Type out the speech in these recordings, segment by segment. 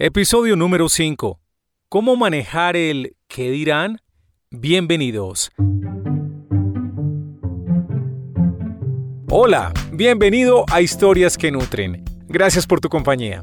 Episodio número 5. ¿Cómo manejar el qué dirán? Bienvenidos. Hola, bienvenido a Historias que Nutren. Gracias por tu compañía.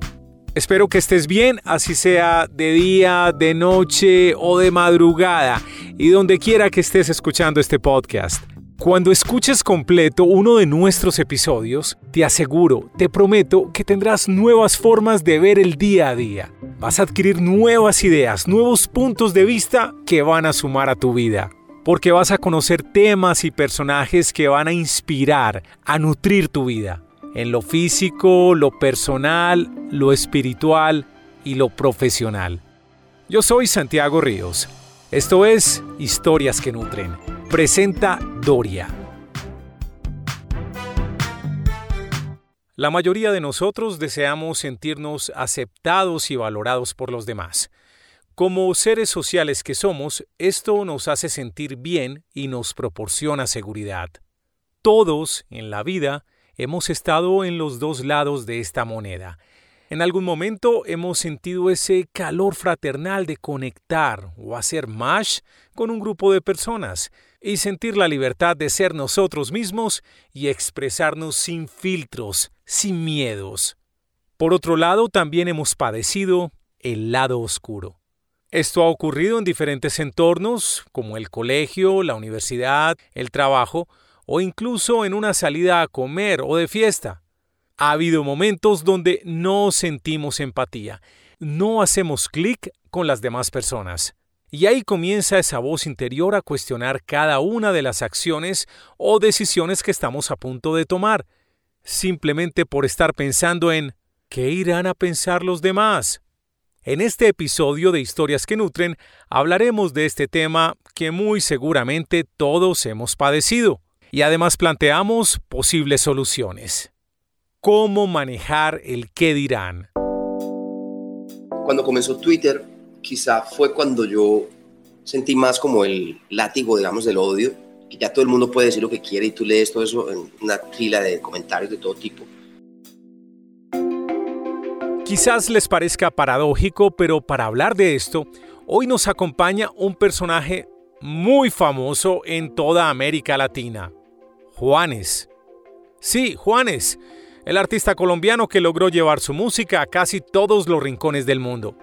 Espero que estés bien, así sea de día, de noche o de madrugada, y donde quiera que estés escuchando este podcast. Cuando escuches completo uno de nuestros episodios, te aseguro, te prometo que tendrás nuevas formas de ver el día a día. Vas a adquirir nuevas ideas, nuevos puntos de vista que van a sumar a tu vida. Porque vas a conocer temas y personajes que van a inspirar, a nutrir tu vida. En lo físico, lo personal, lo espiritual y lo profesional. Yo soy Santiago Ríos. Esto es Historias que Nutren presenta La mayoría de nosotros deseamos sentirnos aceptados y valorados por los demás. Como seres sociales que somos, esto nos hace sentir bien y nos proporciona seguridad. Todos, en la vida, hemos estado en los dos lados de esta moneda. En algún momento hemos sentido ese calor fraternal de conectar o hacer mash con un grupo de personas y sentir la libertad de ser nosotros mismos y expresarnos sin filtros, sin miedos. Por otro lado, también hemos padecido el lado oscuro. Esto ha ocurrido en diferentes entornos, como el colegio, la universidad, el trabajo, o incluso en una salida a comer o de fiesta. Ha habido momentos donde no sentimos empatía, no hacemos clic con las demás personas. Y ahí comienza esa voz interior a cuestionar cada una de las acciones o decisiones que estamos a punto de tomar, simplemente por estar pensando en ¿qué irán a pensar los demás? En este episodio de Historias que Nutren hablaremos de este tema que muy seguramente todos hemos padecido y además planteamos posibles soluciones. ¿Cómo manejar el qué dirán? Cuando comenzó Twitter, quizá fue cuando yo sentí más como el látigo, digamos, del odio, que ya todo el mundo puede decir lo que quiere y tú lees todo eso en una fila de comentarios de todo tipo. Quizás les parezca paradójico, pero para hablar de esto, hoy nos acompaña un personaje muy famoso en toda América Latina, Juanes. Sí, Juanes, el artista colombiano que logró llevar su música a casi todos los rincones del mundo.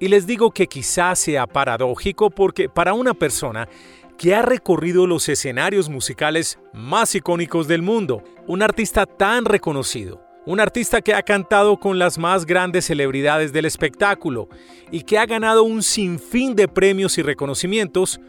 Y les digo que quizás sea paradójico porque para una persona que ha recorrido los escenarios musicales más icónicos del mundo, un artista tan reconocido, un artista que ha cantado con las más grandes celebridades del espectáculo y que ha ganado un sinfín de premios y reconocimientos,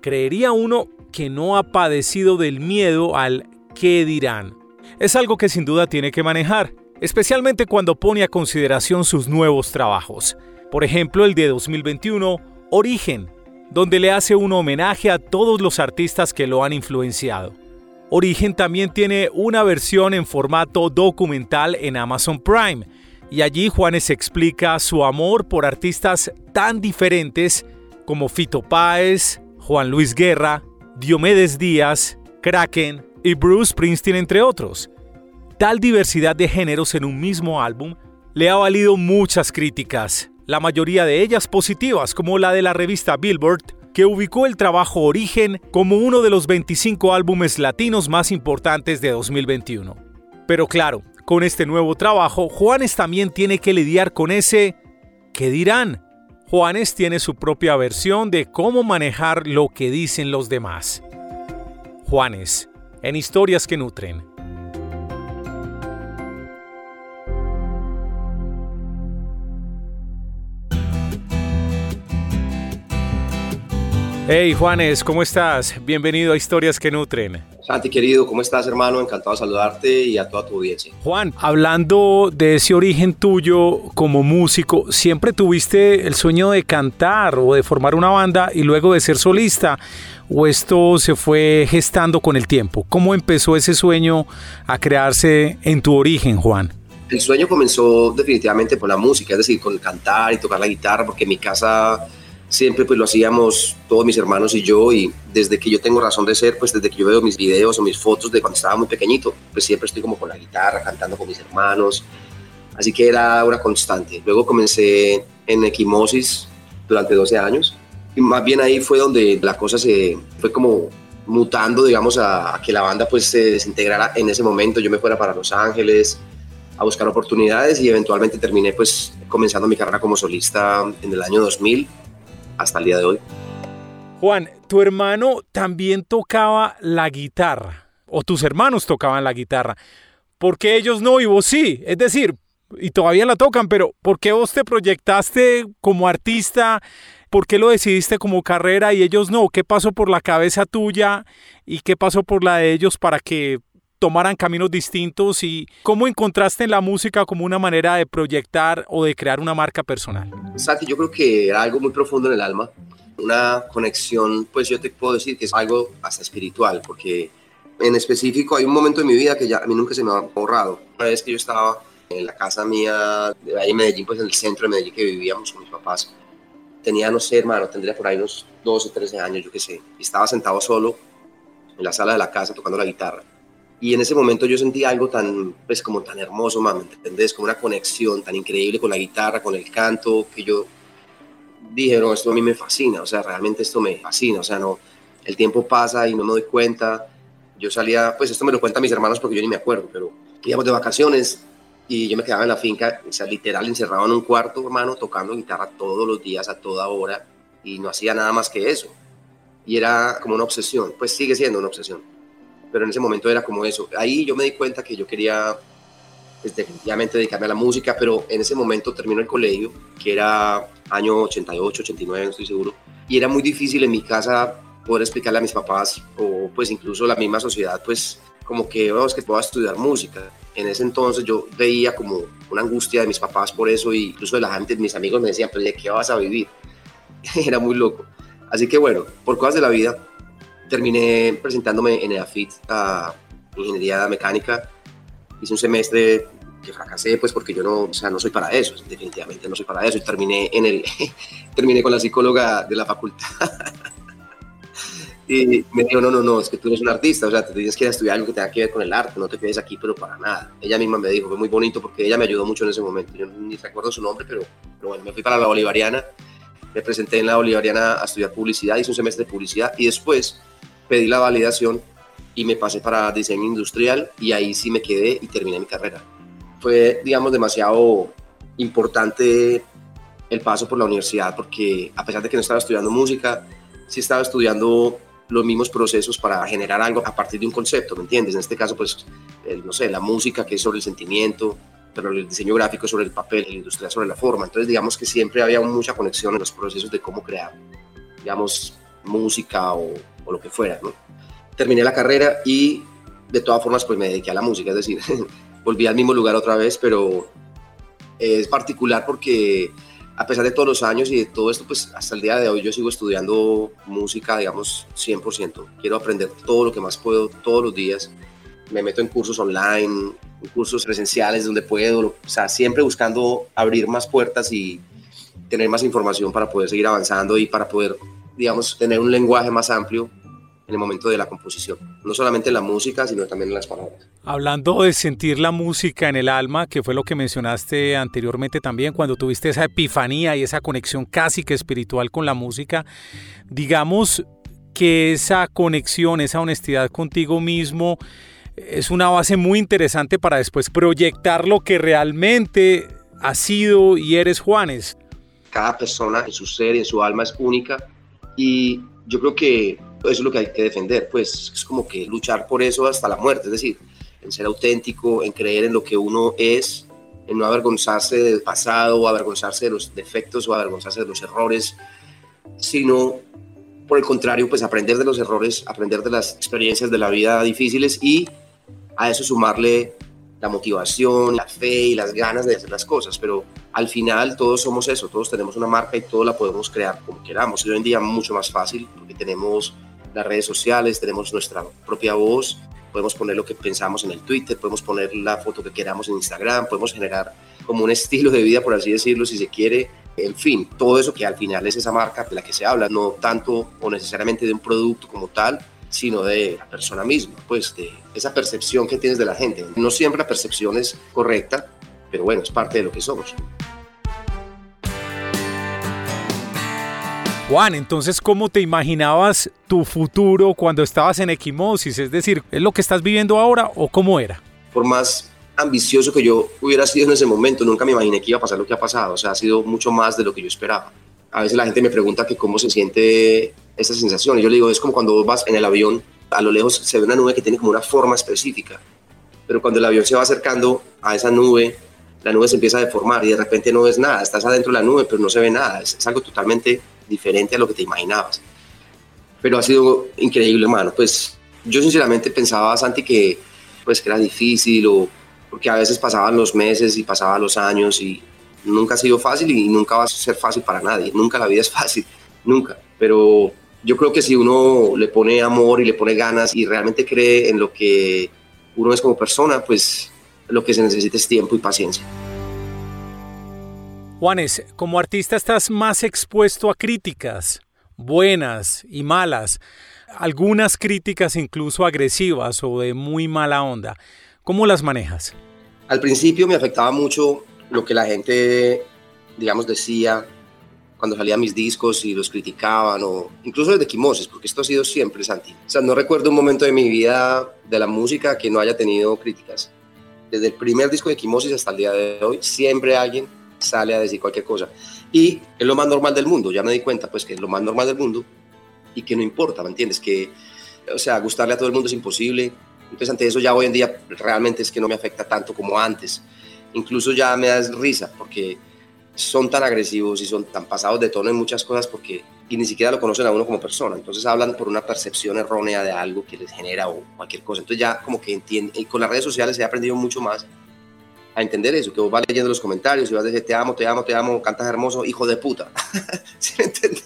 creería uno que no ha padecido del miedo al qué dirán. Es algo que sin duda tiene que manejar, especialmente cuando pone a consideración sus nuevos trabajos. Por ejemplo, el de 2021, Origen, donde le hace un homenaje a todos los artistas que lo han influenciado. Origen también tiene una versión en formato documental en Amazon Prime, y allí Juanes explica su amor por artistas tan diferentes como Fito Páez, Juan Luis Guerra, Diomedes Díaz, Kraken y Bruce Springsteen entre otros. Tal diversidad de géneros en un mismo álbum le ha valido muchas críticas, la mayoría de ellas positivas, como la de la revista Billboard, que ubicó el trabajo Origen como uno de los 25 álbumes latinos más importantes de 2021. Pero claro, con este nuevo trabajo, Juanes también tiene que lidiar con ese ¿qué dirán? Juanes tiene su propia versión de cómo manejar lo que dicen los demás. Juanes, en historias que nutren. Hey Juanes, ¿cómo estás? Bienvenido a Historias que Nutren. Santi querido, ¿cómo estás hermano? Encantado de saludarte y a toda tu audiencia. Juan, hablando de ese origen tuyo como músico, ¿siempre tuviste el sueño de cantar o de formar una banda y luego de ser solista? ¿O esto se fue gestando con el tiempo? ¿Cómo empezó ese sueño a crearse en tu origen, Juan? El sueño comenzó definitivamente por la música, es decir, con cantar y tocar la guitarra, porque en mi casa siempre pues lo hacíamos todos mis hermanos y yo y desde que yo tengo razón de ser, pues desde que yo veo mis videos o mis fotos de cuando estaba muy pequeñito, pues siempre estoy como con la guitarra, cantando con mis hermanos Así que era una constante. Luego comencé en Equimosis durante 12 años y más bien ahí fue donde la cosa se fue como mutando, digamos, a, que la banda pues se desintegrara en ese momento. Yo me fuera para Los Ángeles a buscar oportunidades y eventualmente terminé pues comenzando mi carrera como solista en el año 2000 hasta el día de hoy. Juan, tu hermano también tocaba la guitarra, o tus hermanos tocaban la guitarra. ¿Por qué ellos no y vos sí? Es decir, y todavía la tocan, pero ¿por qué vos te proyectaste como artista? ¿Por qué lo decidiste como carrera y ellos no? ¿Qué pasó por la cabeza tuya y qué pasó por la de ellos para que tomaran caminos distintos y cómo encontraste en la música como una manera de proyectar o de crear una marca personal? Santi, yo creo que era algo muy profundo en el alma, una conexión, pues yo te puedo decir que es algo hasta espiritual, porque en específico hay un momento en mi vida que ya a mí nunca se me ha borrado. Una vez que yo estaba en la casa mía de ahí en Medellín, pues en el centro de Medellín que vivíamos con mis papás. Tenía, no sé, hermano, tendría por ahí unos 12, 13 años, yo qué sé. Y estaba sentado solo en la sala de la casa tocando la guitarra. Y en ese momento yo sentí algo tan, pues como tan hermoso, ¿me entendés? Como una conexión tan increíble con la guitarra, con el canto, que yo dije, no, esto a mí me fascina, o sea, realmente esto me fascina, o sea, no, el tiempo pasa y no me doy cuenta. Yo salía, pues esto me lo cuentan mis hermanos porque yo ni me acuerdo, pero íbamos de vacaciones y yo me quedaba en la finca, o sea, literal encerrado en un cuarto, hermano, tocando guitarra todos los días, a toda hora, y no hacía nada más que eso. Y era como una obsesión, pues sigue siendo una obsesión, pero en ese momento era como eso. Ahí yo me di cuenta que yo quería pues, definitivamente dedicarme a la música, pero en ese momento terminó el colegio, que era año 88, 89, no estoy seguro, y era muy difícil en mi casa poder explicarle a mis papás o pues incluso la misma sociedad, pues como que, vamos, que puedo estudiar música en ese entonces yo veía como una angustia de mis papás por eso, y incluso de la gente, mis amigos me decían, pero ¿de qué vas a vivir? Era muy loco. Así que bueno, por cosas de la vida, terminé presentándome en EAFIT a Ingeniería Mecánica. Hice un semestre que fracasé, pues porque yo no, o sea, no soy para eso, definitivamente no soy para eso. Y terminé, en el, terminé con la psicóloga de la facultad. Y me dijo, no, no, no, es que tú eres un artista, o sea, te tienes que estudiar algo que tenga que ver con el arte, no te quedes aquí, pero para nada. Ella misma me dijo, fue muy bonito porque ella me ayudó mucho en ese momento. Yo ni recuerdo su nombre, pero, bueno, me fui para la Bolivariana, me presenté en la Bolivariana a estudiar publicidad, hice un semestre de publicidad y después pedí la validación y me pasé para diseño industrial y ahí sí me quedé y terminé mi carrera. Fue, digamos, demasiado importante el paso por la universidad porque a pesar de que no estaba estudiando música, sí estaba estudiando los mismos procesos para generar algo a partir de un concepto, ¿me entiendes? En este caso, pues, no sé, la música que es sobre el sentimiento, pero el diseño gráfico sobre el papel, la industria sobre la forma. Entonces, digamos que siempre había mucha conexión en los procesos de cómo crear, digamos, música o, o lo que fuera. Terminé la carrera y de todas formas, pues me dediqué a la música, es decir, volví al mismo lugar otra vez, pero es particular porque a pesar de todos los años y de todo esto, pues hasta el día de hoy yo sigo estudiando música, digamos, 100%. Quiero aprender todo lo que más puedo todos los días. Me meto en cursos online, en cursos presenciales donde puedo, o sea, siempre buscando abrir más puertas y tener más información para poder seguir avanzando y para poder, digamos, tener un lenguaje más amplio en el momento de la composición. No solamente en la música, sino también en las palabras. Hablando de sentir la música en el alma, que fue lo que mencionaste anteriormente también, cuando tuviste esa epifanía y esa conexión casi que espiritual con la música, digamos que esa conexión, esa honestidad contigo mismo, es una base muy interesante para después proyectar lo que realmente has sido y eres Juanes. Cada persona en su ser y en su alma es única y yo creo que eso es lo que hay que defender, pues es como que luchar por eso hasta la muerte, es decir, en ser auténtico, en creer en lo que uno es, en no avergonzarse del pasado o avergonzarse de los defectos o avergonzarse de los errores, sino por el contrario, pues aprender de los errores, aprender de las experiencias de la vida difíciles y a eso sumarle la motivación, la fe y las ganas de hacer las cosas, pero al final todos somos eso, todos tenemos una marca y todo la podemos crear como queramos. Y hoy en día mucho más fácil porque tenemos las redes sociales, tenemos nuestra propia voz, podemos poner lo que pensamos en el Twitter, podemos poner la foto que queramos en Instagram, podemos generar como un estilo de vida, por así decirlo, si se quiere. En fin, todo eso que al final es esa marca de la que se habla, no tanto o necesariamente de un producto como tal, sino de la persona misma, pues de esa percepción que tienes de la gente. No siempre la percepción es correcta, pero bueno, es parte de lo que somos. Juan, entonces, ¿cómo te imaginabas tu futuro cuando estabas en Equimosis? Es decir, ¿es lo que estás viviendo ahora o cómo era? Por más ambicioso que yo hubiera sido en ese momento, nunca me imaginé que iba a pasar lo que ha pasado. O sea, ha sido mucho más de lo que yo esperaba. A veces la gente me pregunta que cómo se siente esa sensación. Y yo le digo, es como cuando vas en el avión, a lo lejos se ve una nube que tiene como una forma específica. Pero cuando el avión se va acercando a esa nube, la nube se empieza a deformar y de repente no ves nada. Estás adentro de la nube, pero no se ve nada. Es, es algo totalmente diferente a lo que te imaginabas. Pero ha sido increíble, hermano. Pues yo sinceramente pensaba, Santi, que, pues, que era difícil o porque a veces pasaban los meses y pasaban los años y nunca ha sido fácil y nunca va a ser fácil para nadie. Nunca la vida es fácil, nunca. Pero yo creo que si uno le pone amor y le pone ganas y realmente cree en lo que uno es como persona, pues lo que se necesita es tiempo y paciencia. Juanes, como artista estás más expuesto a críticas, buenas y malas, algunas críticas incluso agresivas o de muy mala onda. ¿Cómo las manejas? Al principio me afectaba mucho lo que la gente, digamos, decía cuando salían mis discos y los criticaban, o incluso desde Quimosis, porque esto ha sido siempre, Santi. O sea, no recuerdo un momento de mi vida de la música que no haya tenido críticas. Desde el primer disco de Quimosis hasta el día de hoy, siempre alguien sale a decir cualquier cosa. Y es lo más normal del mundo, ya me di cuenta, pues que es lo más normal del mundo y que no importa, ¿me entiendes? Que, o sea, gustarle a todo el mundo es imposible. Entonces, ante eso ya hoy en día realmente es que no me afecta tanto como antes. Incluso ya me da risa porque son tan agresivos y son tan pasados de tono en muchas cosas porque y ni siquiera lo conocen a uno como persona. Entonces hablan por una percepción errónea de algo que les genera o cualquier cosa. Entonces ya como que entienden, y con las redes sociales he aprendido mucho más a entender eso, que vos vas leyendo los comentarios y vas a decir, te amo, te amo, te amo, cantas hermoso, hijo de puta. ¿Sí me entiendes?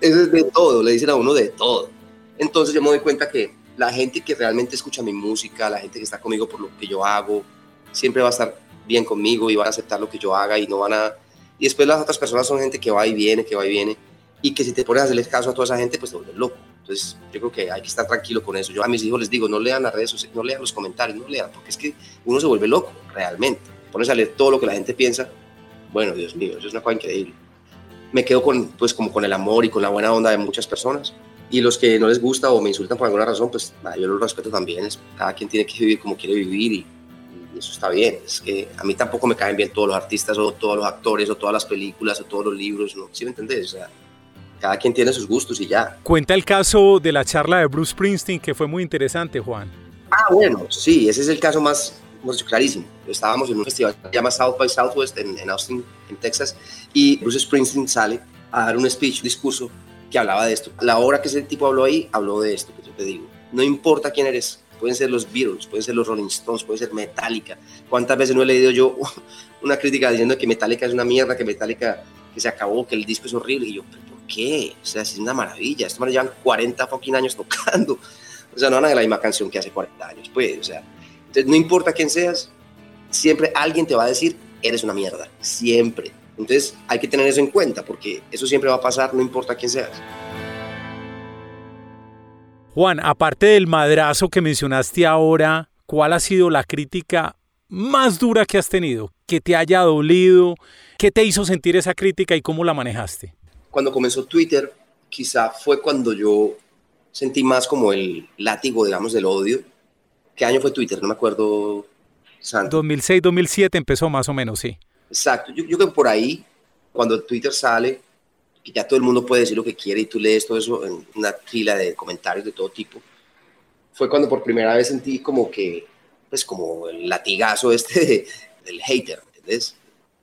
Eso es de todo, le dicen a uno de todo. Entonces yo me doy cuenta que la gente que realmente escucha mi música, la gente que está conmigo por lo que yo hago, siempre va a estar bien conmigo y van a aceptar lo que yo haga y no van a... Y después las otras personas son gente que va y viene, que va y viene, y que si te pones a hacerle caso a toda esa gente, pues te vuelves loco. Entonces, yo creo que hay que estar tranquilo con eso. Yo a mis hijos les digo, no lean las redes sociales, no lean los comentarios, no lean, porque es que uno se vuelve loco, realmente. Pones a leer todo lo que la gente piensa, bueno, Dios mío, eso es una cosa increíble. Me quedo con, pues, como con el amor y con la buena onda de muchas personas. Y los que no les gusta o me insultan por alguna razón, pues yo los respeto también. Cada quien tiene que vivir como quiere vivir y, y eso está bien. Es que a mí tampoco me caen bien todos los artistas o todos los actores o todas las películas o todos los libros, ¿no? ¿Sí me entendés? O sea, cada quien tiene sus gustos y ya. Cuenta el caso de la charla de Bruce Springsteen, que fue muy interesante, Juan. Ah, bueno, sí, ese es el caso más, más clarísimo. Estábamos en un festival que se llama South by Southwest en, en Austin, en Texas, y Bruce Springsteen sale a dar un speech, un discurso que hablaba de esto. La obra que ese tipo habló ahí, habló de esto, que yo te digo. No importa quién eres, pueden ser los Beatles, pueden ser los Rolling Stones, puede ser Metallica. ¿Cuántas veces no he leído yo una crítica diciendo que Metallica es una mierda, que Metallica que se acabó, que el disco es horrible? Y yo, ¿pero por qué? O sea, es una maravilla. Estos llevan 40 fucking años tocando. O sea, no van a la misma canción que hace 40 años, pues. O sea, entonces no importa quién seas, siempre alguien te va a decir, eres una mierda. Siempre. Entonces hay que tener eso en cuenta porque eso siempre va a pasar, no importa quién seas. Juan, aparte del madrazo que mencionaste ahora, ¿cuál ha sido la crítica más dura que has tenido? ¿Que te haya dolido? ¿Qué te hizo sentir esa crítica y cómo la manejaste? Cuando comenzó Twitter, quizá fue cuando yo sentí más como el látigo, digamos, del odio. ¿Qué año fue Twitter? No me acuerdo. Santo. 2006, 2007 empezó más o menos, sí. Exacto. Yo, yo creo que por ahí, cuando Twitter sale, ya todo el mundo puede decir lo que quiere y tú lees todo eso en una fila de comentarios de todo tipo, fue cuando por primera vez sentí como que, pues como el latigazo este de, del hater, ¿entendés?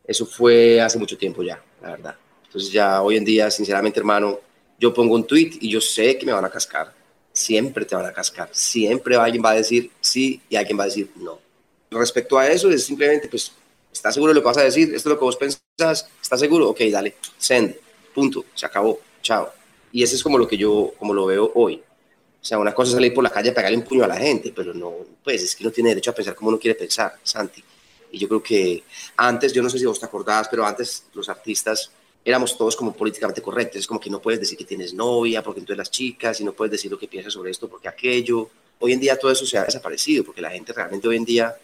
Eso fue hace mucho tiempo ya, la verdad. Entonces ya hoy en día, sinceramente, hermano, yo pongo un tweet y yo sé que me van a cascar. Siempre te van a cascar. Siempre alguien va a decir sí y alguien va a decir no. Respecto a eso, es simplemente, pues, ¿estás seguro de lo que vas a decir? ¿Esto es lo que vos pensás? ¿Estás seguro? Ok, dale, send punto, se acabó, chao. Y eso es como lo que yo, como lo veo hoy. O sea, una cosa es salir por la calle a pegarle un puño a la gente, pero no, pues es que no tiene derecho a pensar como uno quiere pensar, Santi. Y yo creo que antes, yo no sé si vos te acordás, pero antes los artistas éramos todos como políticamente correctos. Es como que no puedes decir que tienes novia porque entonces las chicas, y no puedes decir lo que piensas sobre esto porque aquello. Hoy en día todo eso se ha desaparecido porque la gente realmente hoy en día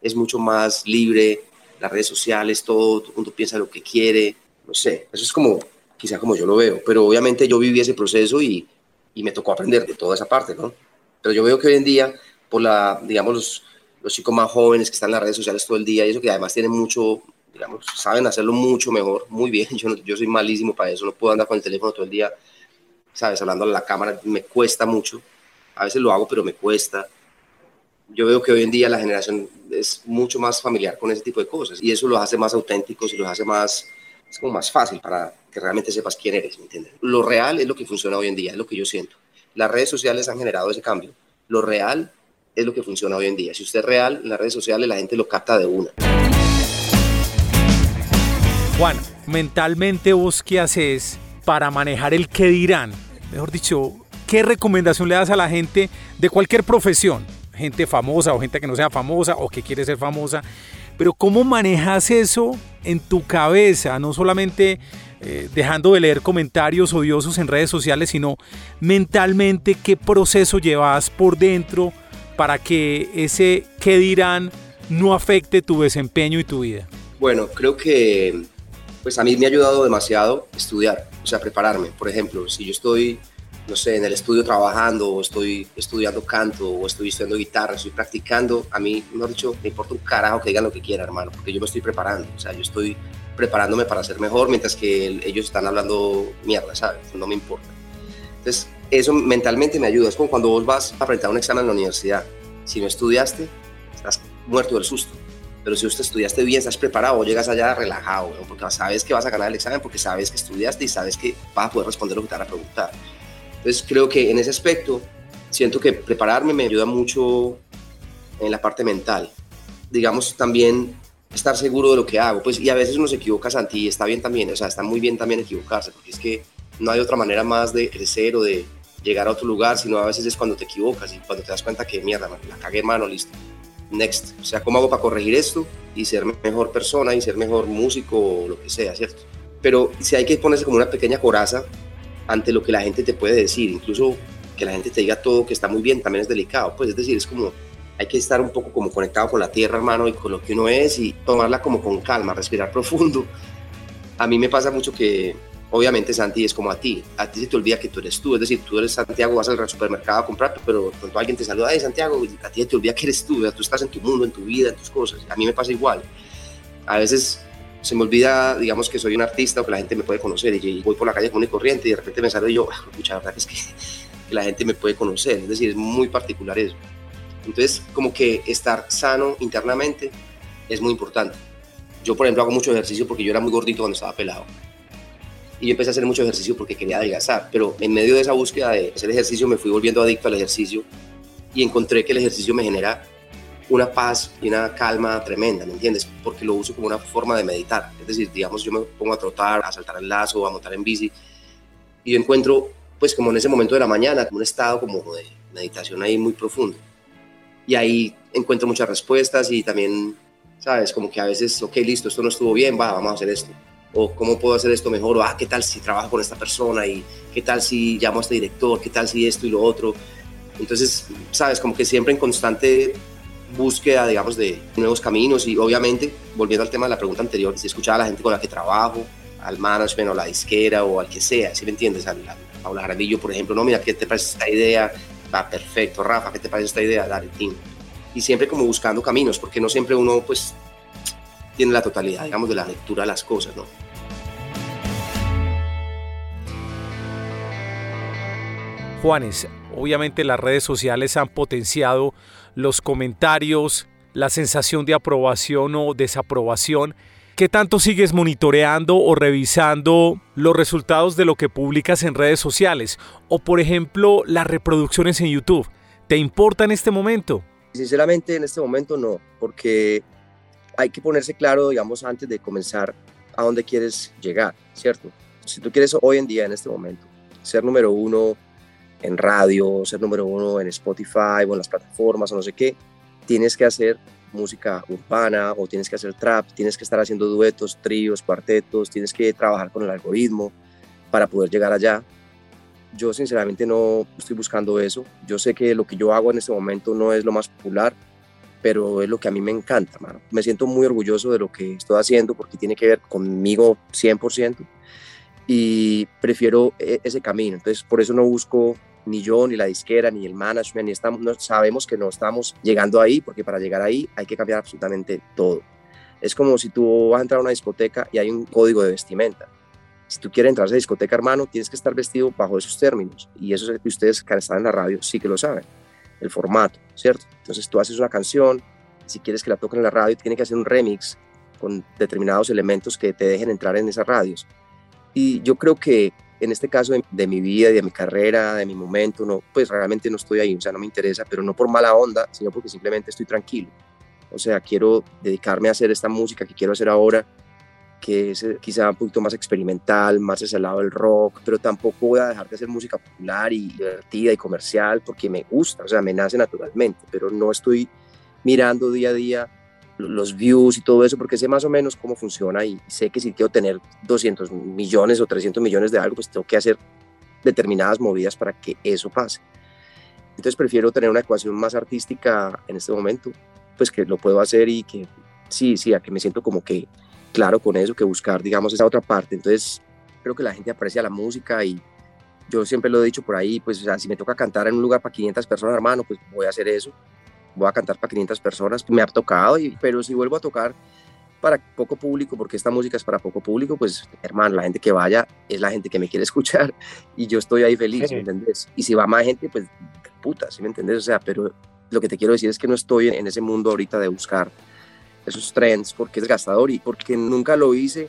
es mucho más libre las redes sociales, todo, todo el mundo piensa lo que quiere, no sé, eso es como, quizá como yo lo veo, pero obviamente yo viví ese proceso y, y me tocó aprender de toda esa parte, ¿no? Pero yo veo que hoy en día, por la, digamos, los, los chicos más jóvenes que están en las redes sociales todo el día y eso que además tienen mucho, digamos, saben hacerlo mucho mejor, muy bien, yo, yo soy malísimo para eso, no puedo andar con el teléfono todo el día, sabes, hablando a la cámara, me cuesta mucho, a veces lo hago, pero me cuesta. Yo veo que hoy en día la generación es mucho más familiar con ese tipo de cosas y eso los hace más auténticos y los hace más, es como más fácil para que realmente sepas quién eres, ¿me entiendes? Lo real es lo que funciona hoy en día, es lo que yo siento. Las redes sociales han generado ese cambio. Lo real es lo que funciona hoy en día. Si usted es real en las redes sociales, la gente lo capta de una. Juan, mentalmente vos qué haces para manejar el qué dirán? Mejor dicho, ¿qué recomendación le das a la gente de cualquier profesión? Gente famosa o gente que no sea famosa o que quiere ser famosa. Pero ¿cómo manejas eso en tu cabeza? No solamente eh, dejando de leer comentarios odiosos en redes sociales, sino mentalmente qué proceso llevas por dentro para que ese qué dirán no afecte tu desempeño y tu vida? Bueno, creo que pues a mí me ha ayudado demasiado estudiar, o sea, prepararme. Por ejemplo, si yo estoy, no sé, en el estudio trabajando o estoy estudiando canto o estoy estudiando guitarra, estoy practicando, a mí, mejor dicho, me importa un carajo que digan lo que quieran, hermano, porque yo me estoy preparando, o sea, yo estoy preparándome para ser mejor mientras que ellos están hablando mierda, ¿sabes? No me importa. Entonces, eso mentalmente me ayuda. Es como cuando vos vas a presentar un examen en la universidad. Si no estudiaste, estás muerto del susto. Pero si usted estudiaste bien, estás preparado, llegas allá relajado, porque sabes que vas a ganar el examen, porque sabes que estudiaste y sabes que vas a poder responder lo que te van a preguntar. Entonces creo que en ese aspecto siento que prepararme me ayuda mucho en la parte mental. Digamos también estar seguro de lo que hago, pues y a veces uno se equivoca, Santi, y está bien también, o sea, está muy bien también equivocarse, porque es que no hay otra manera más de crecer o de llegar a otro lugar, sino a veces es cuando te equivocas y cuando te das cuenta que mierda, la cagué mano, listo next. O sea, ¿cómo hago para corregir esto y ser mejor persona y ser mejor músico o lo que sea, ¿cierto? Pero si hay que ponerse como una pequeña coraza ante lo que la gente te puede decir, incluso que la gente te diga todo que está muy bien, también es delicado. Pues es decir, es como, hay que estar un poco como conectado con la tierra, hermano, y con lo que uno es y tomarla como con calma, respirar profundo. A mí me pasa mucho que obviamente Santi es como a ti, a ti se te olvida que tú eres tú, es decir, tú eres Santiago, vas al supermercado a comprar, pero cuando alguien te saluda, ay Santiago, a ti se te olvida que eres tú, tú estás en tu mundo, en tu vida, en tus cosas, a mí me pasa igual, a veces se me olvida, digamos, que soy un artista o que la gente me puede conocer y voy por la calle con y corriente y de repente me saludo y yo, ah, la verdad es que, que la gente me puede conocer, es decir, es muy particular eso. Entonces, como que estar sano internamente es muy importante. Yo, por ejemplo, hago mucho ejercicio porque yo era muy gordito cuando estaba pelado y yo empecé a hacer mucho ejercicio porque quería adelgazar, pero en medio de esa búsqueda de hacer ejercicio me fui volviendo adicto al ejercicio y encontré que el ejercicio me genera una paz y una calma tremenda, ¿me entiendes? Porque lo uso como una forma de meditar, es decir, digamos, yo me pongo a trotar, a saltar el lazo, a montar en bici y yo encuentro, pues como en ese momento de la mañana, un estado como de meditación ahí muy profundo. Y ahí encuentro muchas respuestas y también, ¿sabes? Como que a veces, ok, listo, esto no estuvo bien, va, vamos a hacer esto o cómo puedo hacer esto mejor, o ah, qué tal si trabajo con esta persona y qué tal si llamo a este director, qué tal si esto y lo otro. Entonces, sabes, como que siempre en constante búsqueda, digamos, de nuevos caminos y obviamente, volviendo al tema de la pregunta anterior, si escuchaba a la gente con la que trabajo, al management o la disquera o al que sea, si me entiendes? Al, a Paula Jaramillo, por ejemplo, no, mira, ¿qué te parece esta idea? Va, perfecto, Rafa, ¿qué te parece esta idea? Dale, team. Y siempre como buscando caminos, porque no siempre uno, pues, tiene la totalidad, digamos, de la lectura de las cosas, ¿no? Juanes, obviamente las redes sociales han potenciado los comentarios, la sensación de aprobación o desaprobación. ¿Qué tanto sigues monitoreando o revisando los resultados de lo que publicas en redes sociales? O por ejemplo, las reproducciones en YouTube. ¿Te importa en este momento? Sinceramente en este momento no, porque hay que ponerse claro, digamos, antes de comenzar a dónde quieres llegar, ¿cierto? Si tú quieres hoy en día, en este momento, ser número uno en radio, ser número uno en Spotify o en las plataformas o no sé qué, tienes que hacer música urbana o tienes que hacer trap, tienes que estar haciendo duetos, tríos, cuartetos, tienes que trabajar con el algoritmo para poder llegar allá. Yo sinceramente no estoy buscando eso. Yo sé que lo que yo hago en este momento no es lo más popular, pero es lo que a mí me encanta, mano. Me siento muy orgulloso de lo que estoy haciendo porque tiene que ver conmigo 100% y prefiero e, ese camino. Entonces, por eso no busco ni yo, ni la disquera, ni el management, ni estamos, no, sabemos que no estamos llegando ahí, porque para llegar ahí hay que cambiar absolutamente todo. Es como si tú vas a entrar a una discoteca y hay un código de vestimenta. Si tú quieres entrar a esa discoteca, hermano, tienes que estar vestido bajo esos términos. Y eso es que ustedes que están en la radio sí que lo saben, el formato, ¿cierto? Entonces tú haces una canción, si quieres que la toquen en la radio, tiene que hacer un remix con determinados elementos que te dejen entrar en esas radios. Y yo creo que en este caso de, mi vida, de mi carrera, de mi momento, no, pues realmente no estoy ahí, o sea, no me interesa, pero no por mala onda, sino porque simplemente estoy tranquilo. O sea, quiero dedicarme a hacer esta música que quiero hacer ahora, que es eh, quizá un poquito más experimental, más hacia el lado del rock, pero tampoco voy a dejar de hacer música popular y divertida y comercial porque me gusta, o sea, me nace naturalmente, pero no estoy mirando día a día los views y todo eso, porque sé más o menos cómo funciona y sé que si quiero tener 200 millones o 300 millones de algo, pues tengo que hacer determinadas movidas para que eso pase. Entonces prefiero tener una ecuación más artística en este momento, pues que lo puedo hacer y que sí, sí, a que me siento como que claro con eso, que buscar, digamos, esa otra parte. Entonces creo que la gente aprecia la música y yo siempre lo he dicho por ahí, pues si me toca cantar en un lugar para 500 personas, hermano, pues voy a hacer eso voy a cantar para 500 personas, me ha tocado, y, pero si vuelvo a tocar para poco público, porque esta música es para poco público, pues hermano, la gente que vaya es la gente que me quiere escuchar y yo estoy ahí feliz, ¿me entendés? Y si va más gente, pues puta, ¿sí me entendés? O sea, pero lo que te quiero decir es que no estoy en ese mundo ahorita de buscar esos trends porque es gastador y porque nunca lo hice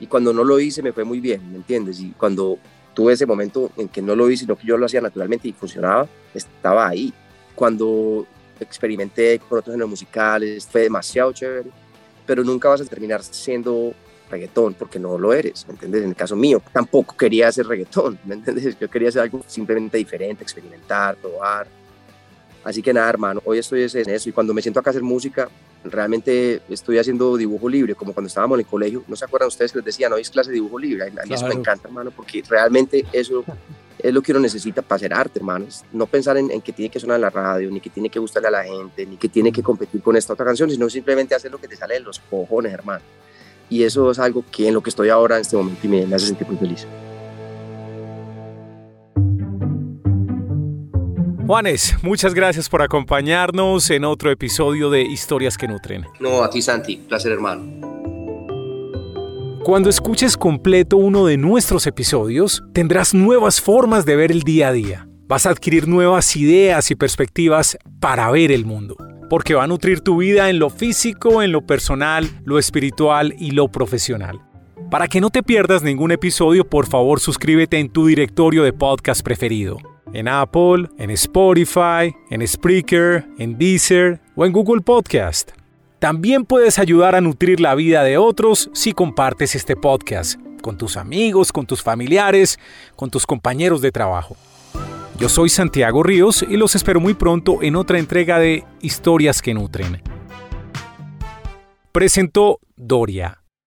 y cuando no lo hice me fue muy bien, ¿me entiendes? Y cuando tuve ese momento en que no lo hice, sino que yo lo hacía naturalmente y funcionaba, estaba ahí. Cuando experimenté con otros géneros musicales, fue demasiado chévere, pero nunca vas a terminar siendo reggaetón porque no lo eres, ¿me entiendes? En el caso mío, tampoco quería hacer reggaetón, ¿me entiendes? Yo quería hacer algo simplemente diferente, experimentar, probar. Así que nada, hermano, hoy estoy en eso y cuando me siento acá a hacer música, realmente estoy haciendo dibujo libre, como cuando estábamos en el colegio. ¿No se acuerdan ustedes que les decía, no es clase de dibujo libre? A mí eso me encanta, hermano, porque realmente eso es lo que uno necesita para hacer arte, hermanos. No pensar en, que tiene que sonar en la radio, ni que tiene que gustarle a la gente, ni que tiene que competir con esta otra canción, sino simplemente hacer lo que te sale de los cojones, hermano. Y eso es algo que en lo que estoy ahora en este momento y me, me hace sentir muy feliz. Juanes, muchas gracias por acompañarnos en otro episodio de Historias que Nutren. No, a ti Santi, placer hermano. Cuando escuches completo uno de nuestros episodios, tendrás nuevas formas de ver el día a día. Vas a adquirir nuevas ideas y perspectivas para ver el mundo, porque va a nutrir tu vida en lo físico, en lo personal, lo espiritual y lo profesional. Para que no te pierdas ningún episodio, por favor suscríbete en tu directorio de podcast preferido. En Apple, en Spotify, en Spreaker, en Deezer o en Google Podcast. También puedes ayudar a nutrir la vida de otros si compartes este podcast con tus amigos, con tus familiares, con tus compañeros de trabajo. Yo soy Santiago Ríos y los espero muy pronto en otra entrega de Historias que Nutren. Presentó Doria